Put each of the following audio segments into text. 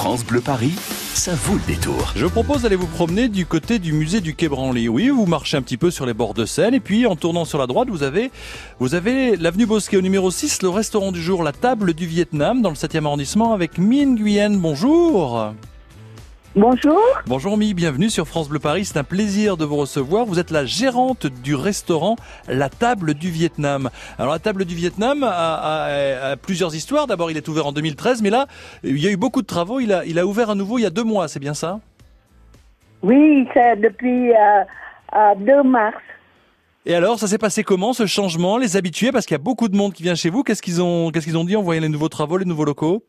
France Bleu Paris, ça vaut le détour. Je propose d'aller vous promener du côté du musée du Quai Branly. Oui, vous marchez un petit peu sur les bords de Seine et puis en tournant sur la droite, vous avez, vous avez l'avenue Bosquet au numéro 6, le restaurant du jour, la table du Vietnam dans le 7e arrondissement avec Minh Nguyen. Bonjour. Bonjour. Bonjour Mi, bienvenue sur France Bleu Paris. C'est un plaisir de vous recevoir. Vous êtes la gérante du restaurant La Table du Vietnam. Alors la Table du Vietnam a, plusieurs histoires. D'abord, il est ouvert en 2013, mais là, il y a eu beaucoup de travaux. Il a, il a ouvert à nouveau il y a deux mois, c'est bien ça? Oui, c'est depuis euh, 2 euh, mars. Et alors, ça s'est passé comment ce changement? Les habitués, parce qu'il y a beaucoup de monde qui vient chez vous. Qu'est-ce qu'ils ont, qu'est-ce qu'ils ont dit en voyant les nouveaux travaux, les nouveaux locaux?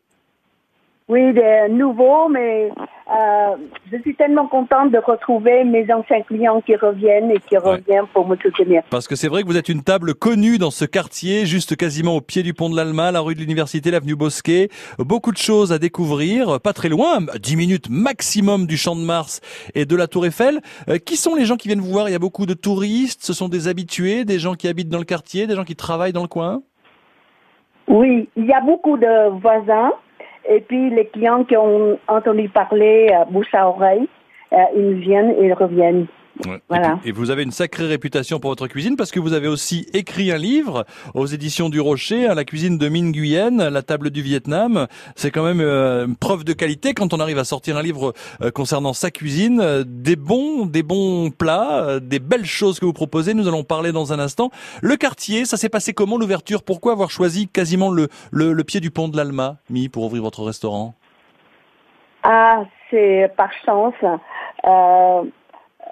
Oui, des nouveaux, mais euh, je suis tellement contente de retrouver mes anciens clients qui reviennent et qui reviennent pour me soutenir. Parce que c'est vrai que vous êtes une table connue dans ce quartier, juste quasiment au pied du pont de l'Alma, la rue de l'Université, l'avenue Bosquet. Beaucoup de choses à découvrir, pas très loin, 10 minutes maximum du Champ de Mars et de la Tour Eiffel. Euh, qui sont les gens qui viennent vous voir? Il y a beaucoup de touristes, ce sont des habitués, des gens qui habitent dans le quartier, des gens qui travaillent dans le coin? Oui, il y a beaucoup de voisins. Et puis les clients qui ont entendu parler euh, bouche à oreille, euh, ils viennent et ils reviennent. Voilà. Et, vous avez une sacrée réputation pour votre cuisine parce que vous avez aussi écrit un livre aux éditions du Rocher, la cuisine de Nguyen, la table du Vietnam. C'est quand même euh, une preuve de qualité quand on arrive à sortir un livre euh, concernant sa cuisine, euh, des bons, des bons plats, des belles choses que vous proposez. Nous allons parler dans un instant. Le quartier, ça s'est passé comment l'ouverture? Pourquoi avoir choisi quasiment le, le, le pied du pont de l'Alma, mis pour ouvrir votre restaurant? Ah, c'est par chance.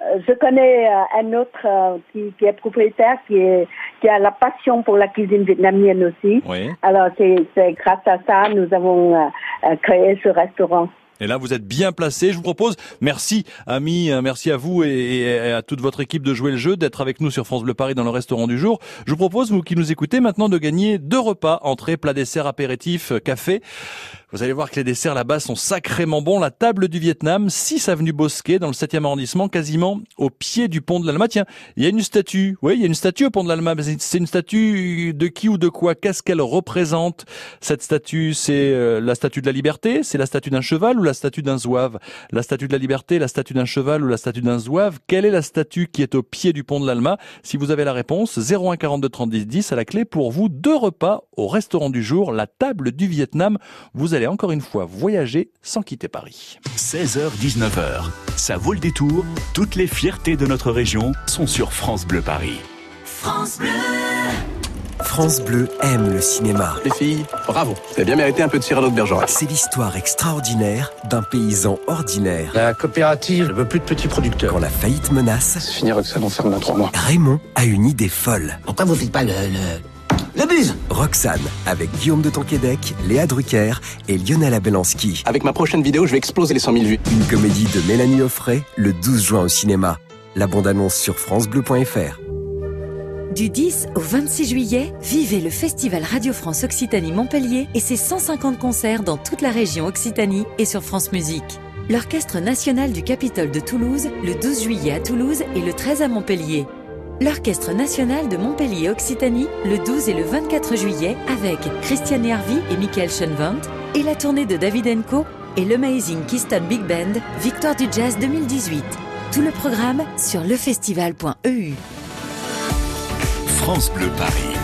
Euh, je connais euh, un autre euh, qui, qui, est propriétaire, qui, est, qui a la passion pour la cuisine vietnamienne aussi. Oui. Alors, c'est grâce à ça nous avons créé ce restaurant. Et là, vous êtes bien placé. Je vous propose, merci amis, merci à vous et, à toute votre équipe de jouer le jeu, d'être avec nous sur France Bleu Paris dans le restaurant du jour. Je vous propose, vous qui nous écoutez maintenant, de gagner deux repas, entrée, plat, dessert, apéritif, café. Vous allez voir que les desserts là-bas sont sacrément bons. La table du Vietnam, 6 avenue Bosquet, dans le 7e arrondissement, quasiment au pied du pont de l'Alma. Tiens, il y a une statue. Oui, il y a une statue au pont de l'Alma. C'est une statue de qui ou de quoi? Qu'est-ce qu'elle représente? Cette statue, c'est euh, la statue de la liberté? C'est la statue d'un cheval ou la statue d'un zouave? La statue de la liberté, la statue d'un cheval ou la statue d'un zouave? Quelle est la statue qui est au pied du pont de l'Alma? Si vous avez la réponse, 01 42 30 10 10 à la clé pour vous. Deux repas au restaurant du jour, la table du Vietnam. Encore une fois voyager sans quitter Paris. 16h-19h, ça vaut le détour. Toutes les fiertés de notre région sont sur France Bleu Paris. France Bleu France Bleu aime le cinéma. Les filles, bravo. Vous avez bien mérité un peu de Cyrano de Bergerac. C'est l'histoire extraordinaire d'un paysan ordinaire. La coopérative ne veut plus de petits producteurs. Quand la faillite menace... C'est fini, Roxane, on ferme dans trois mois. Raymond a une idée folle. Pourquoi vous faites pas le... Le Roxane, avec Guillaume de Tonquédec, Léa Drucker et Lionel Abelanski. Avec ma prochaine vidéo, je vais exploser les 100 000 vues. Une comédie de Mélanie Offray, le 12 juin au cinéma. La bande-annonce sur francebleu.fr. Du 10 au 26 juillet, vivez le Festival Radio France Occitanie Montpellier et ses 150 concerts dans toute la région Occitanie et sur France Musique. L'Orchestre national du Capitole de Toulouse, le 12 juillet à Toulouse et le 13 à Montpellier l'Orchestre national de Montpellier-Occitanie le 12 et le 24 juillet avec Christiane Hervy et Michael Schoenwandt et la tournée de David Co et l'Amazing Keystone Big Band Victoire du Jazz 2018. Tout le programme sur lefestival.eu. France Bleu Paris.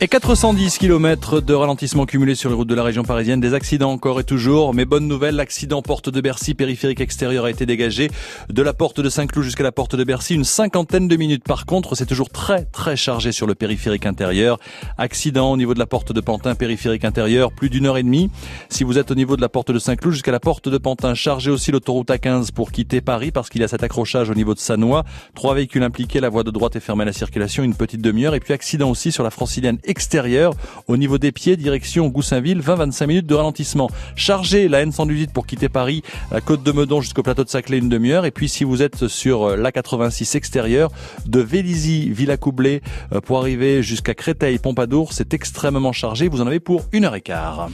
Et 410 km de ralentissement cumulé sur les routes de la région parisienne. Des accidents encore et toujours. Mais bonne nouvelle, l'accident porte de Bercy, périphérique extérieur a été dégagé. De la porte de Saint-Cloud jusqu'à la porte de Bercy, une cinquantaine de minutes. Par contre, c'est toujours très très chargé sur le périphérique intérieur. Accident au niveau de la porte de Pantin, périphérique intérieur, plus d'une heure et demie. Si vous êtes au niveau de la porte de Saint-Cloud jusqu'à la porte de Pantin, chargez aussi l'autoroute A15 pour quitter Paris parce qu'il y a cet accrochage au niveau de Sanois. Trois véhicules impliqués, la voie de droite est fermée à la circulation, une petite demi-heure. Et puis accident aussi sur la francilienne extérieur au niveau des pieds, direction Goussainville, 20-25 minutes de ralentissement. Chargez la N118 pour quitter Paris, la côte de Meudon jusqu'au plateau de Saclay, une demi-heure. Et puis si vous êtes sur euh, l'A86 extérieur, de Vélizy, Villacoublay, euh, pour arriver jusqu'à Créteil, Pompadour, c'est extrêmement chargé. Vous en avez pour une heure et quart.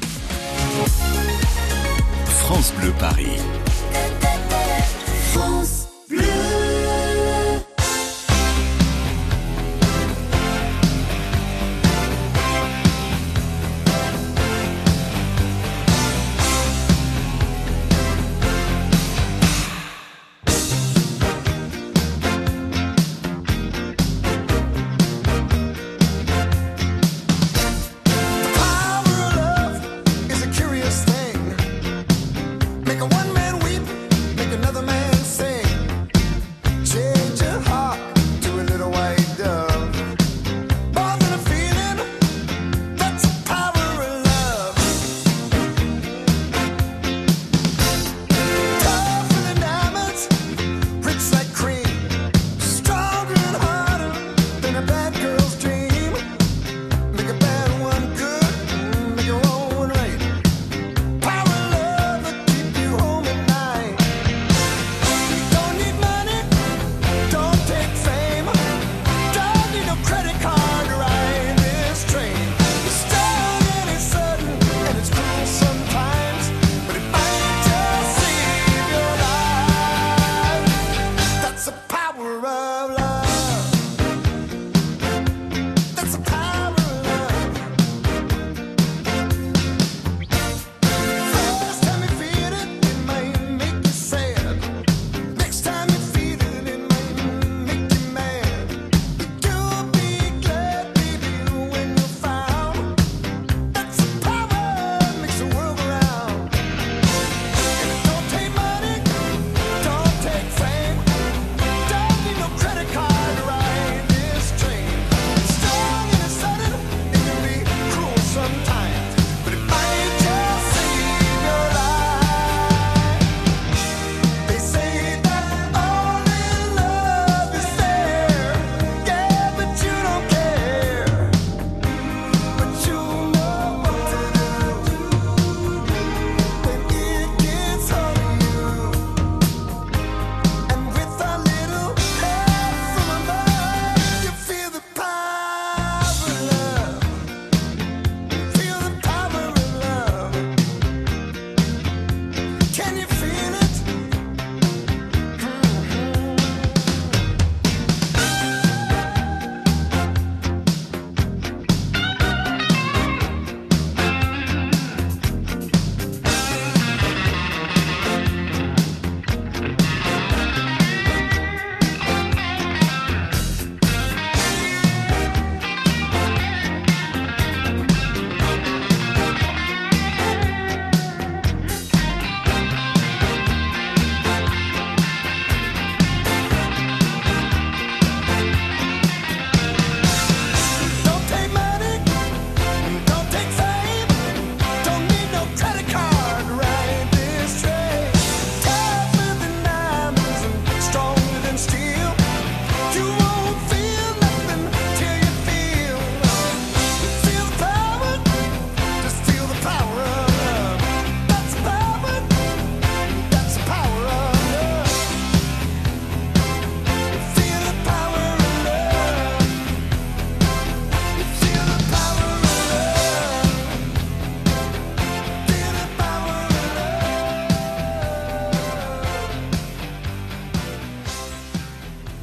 France Bleu Paris.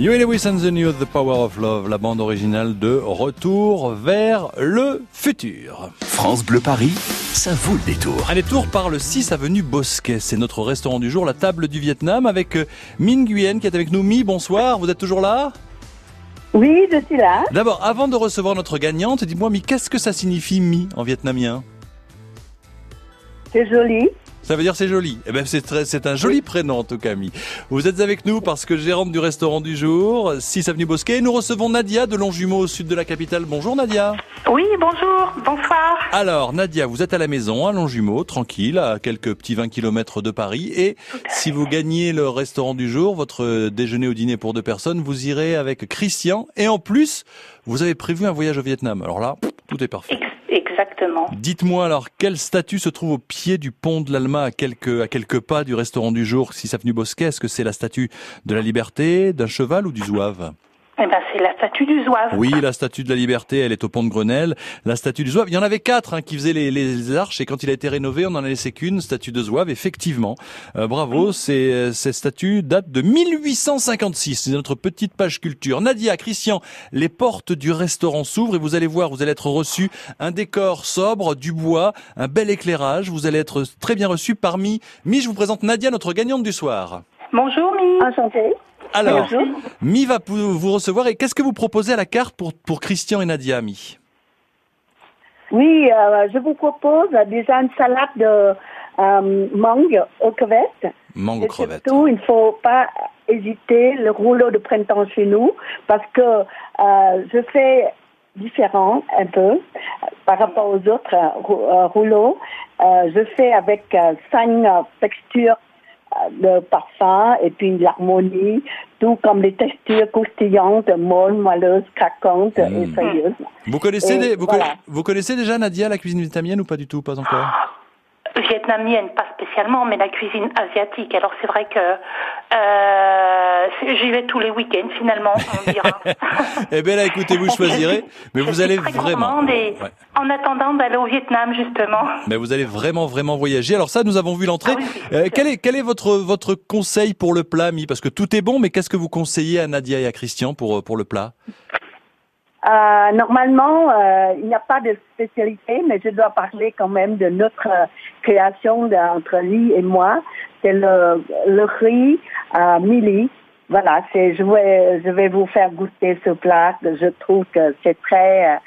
Huey Lewis and the New, The Power of Love, la bande originale de Retour vers le futur. France Bleu Paris, ça vaut le détour. Un détour par le 6 avenue Bosquet. C'est notre restaurant du jour, la table du Vietnam, avec euh, Minh Nguyen qui est avec nous. Mi, bonsoir, vous êtes toujours là? Oui, je suis là. D'abord, avant de recevoir notre gagnante, dis-moi, Mi, qu'est-ce que ça signifie Mi en vietnamien? C'est joli. Ça veut dire c'est joli. Eh ben c'est très, c'est un joli prénom en tout cas, Mi. Vous êtes avec nous parce que gérante du restaurant du jour, 6 avenue Bosquet. Nous recevons Nadia de Longjumeau au sud de la capitale. Bonjour Nadia. Oui, bonjour, bonsoir. Alors Nadia, vous êtes à la maison à Longjumeau, tranquille, à quelques petits 20 km de Paris. Et si vous gagnez le restaurant du jour, votre déjeuner ou dîner pour deux personnes, vous irez avec Christian. Et en plus, vous avez prévu un voyage au Vietnam. Alors là, tout est parfait. Exactement. Dites-moi alors, quel statut se trouve au pied du pont de l'Alma à quelques, à quelques pas du restaurant du jour, si avenue Bosquet? Est-ce que c'est la statue de la liberté, d'un cheval ou du zouave? Eh ben, c'est la statue du zouave. Oui, la statue de la liberté, elle est au pont de Grenelle. La statue du zouave, il y en avait quatre hein, qui faisaient les, les, arches et quand il a été rénové, on en a laissé qu'une, statue de zouave, effectivement. Euh, bravo, c'est, cette statue date de 1856. C'est notre petite page culture. Nadia, Christian, les portes du restaurant s'ouvrent et vous allez voir, vous allez être reçu un décor sobre, du bois, un bel éclairage. Vous allez être très bien reçu parmi... Mi, je vous présente Nadia, notre gagnante du soir. Bonjour Mi. Enchantée. Alors, Mi va vous recevoir et qu'est-ce que vous proposez à la carte pour, pour Christian et Nadia, Mi? Oui, euh, je vous propose déjà une salade de euh, mangue aux crevettes. Mangue aux crevettes. Surtout, il ne faut pas hésiter le rouleau de printemps chez nous parce que euh, je fais différent un peu par rapport aux autres rouleaux. je fais avec cinq textures de parfum et puis l'harmonie, tout comme les textures croustillantes, molles, moelleuses, craquantes et hmm. soyeuses. Vous connaissez, vous, vous, connaissez déjà Nadia la cuisine vietnamienne ou pas du tout, pas encore? Vietnamienne, pas spécialement, mais la cuisine asiatique. Alors c'est vrai que euh, j'y vais tous les week-ends finalement, on dira. eh bien là, écoutez, vous choisirez, mais vous allez vraiment. En attendant d'aller au Vietnam justement. Mais vous allez vraiment vraiment voyager. Alors ça, nous avons vu l'entrée. Ah euh, quel est quel est votre votre conseil pour le plat, Mi? Parce que tout est bon, mais qu'est-ce que vous conseillez à Nadia et à Christian pour pour le plat? Euh, normalement, euh, il n'y a pas de spécialité, mais je dois parler quand même de notre création entre lui et moi. C'est le, le riz à mili. Voilà, c'est je vais je vais vous faire goûter ce plat. Je trouve que c'est très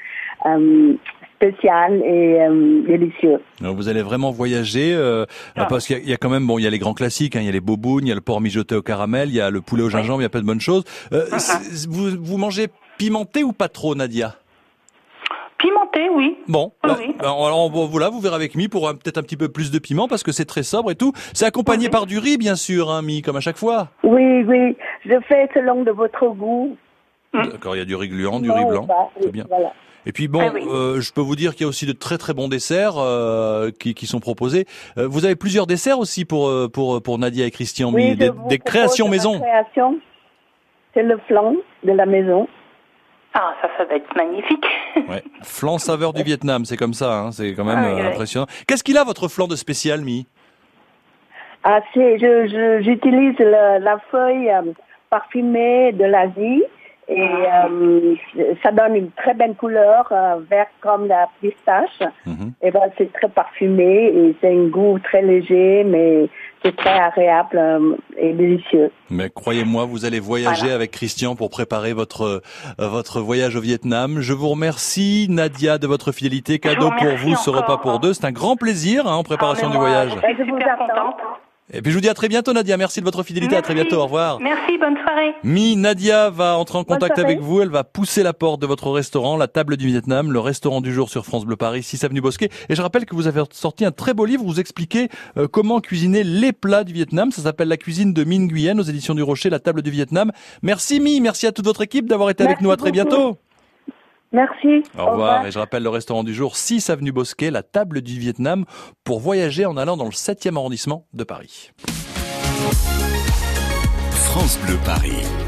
euh, spécial et délicieux. vous allez vraiment voyager ah. parce qu'il y, a quand même bon il y a les grands classiques hein, il y a les bobounes, il y a le porc mijoté au caramel, il y a le poulet au gingembre, il y a plein de bonnes choses. Uh-huh. vous vous mangez Pimenté ou pas trop, Nadia Pimenté, oui. Bon, bah, bah, alors voilà, vous verrez avec Mi pour peut-être un petit peu plus de piment parce que c'est très sobre et tout. C'est accompagné par du riz, bien sûr, hein, Mi, comme à chaque fois. Oui, oui, je fais selon de votre goût. D'accord, il y a du riz gluant, du riz blanc, bah, c'est bien. Et puis bon, ah euh, je peux vous dire qu'il y a aussi de très très bons desserts euh, qui, qui, sont proposés. Euh, vous avez plusieurs desserts aussi pour pour pour Nadia et Christian, oui, des, des créations maison. Création, c'est le flan de la maison. Ah, ça, ça va être magnifique. ouais. Flan saveur du Vietnam, c'est comme ça, hein, c'est quand même ah euh, impressionnant. Qu'est-ce qu'il a votre flan de spécial, Mi? Ah, c'est, je, j'utilise la feuille euh, parfumée de l'Asie et euh, ça donne une très belle couleur, euh, vert comme la pistache. Mhm. Et ben c'est très parfumé et c'est un goût très léger, mais c'est très agréable euh, et délicieux. Mais croyez-moi, vous allez voyager avec Christian pour préparer votre euh, votre voyage au Vietnam. Je vous remercie Nadia de votre fidélité. Cadeau pour vous, ce repas pour deux. C'est un grand plaisir hein, en préparation ah, du voyage. je vous attends. Et puis je vous dis à très bientôt Nadia, merci de votre fidélité, à très bientôt, au revoir. Merci, bonne soirée. Mi, Nadia va entrer en contact avec vous, elle va pousser la porte de votre restaurant, la table du Vietnam, le restaurant du jour sur France Bleu Paris, 6 avenue Bosquet. Et je rappelle que vous avez sorti un très beau livre, vous expliquez euh, comment cuisiner les plats du Vietnam, ça s'appelle La cuisine de Minh Nguyen aux éditions du Rocher, la table du Vietnam. Merci Mi, merci à toute votre équipe d'avoir été avec nous, à très bientôt. Merci. Au, revoir. Et je rappelle le restaurant du jour, 6 avenue Bosquet, la table du Vietnam, pour voyager en allant dans le 7e arrondissement de Paris. France Bleu Paris.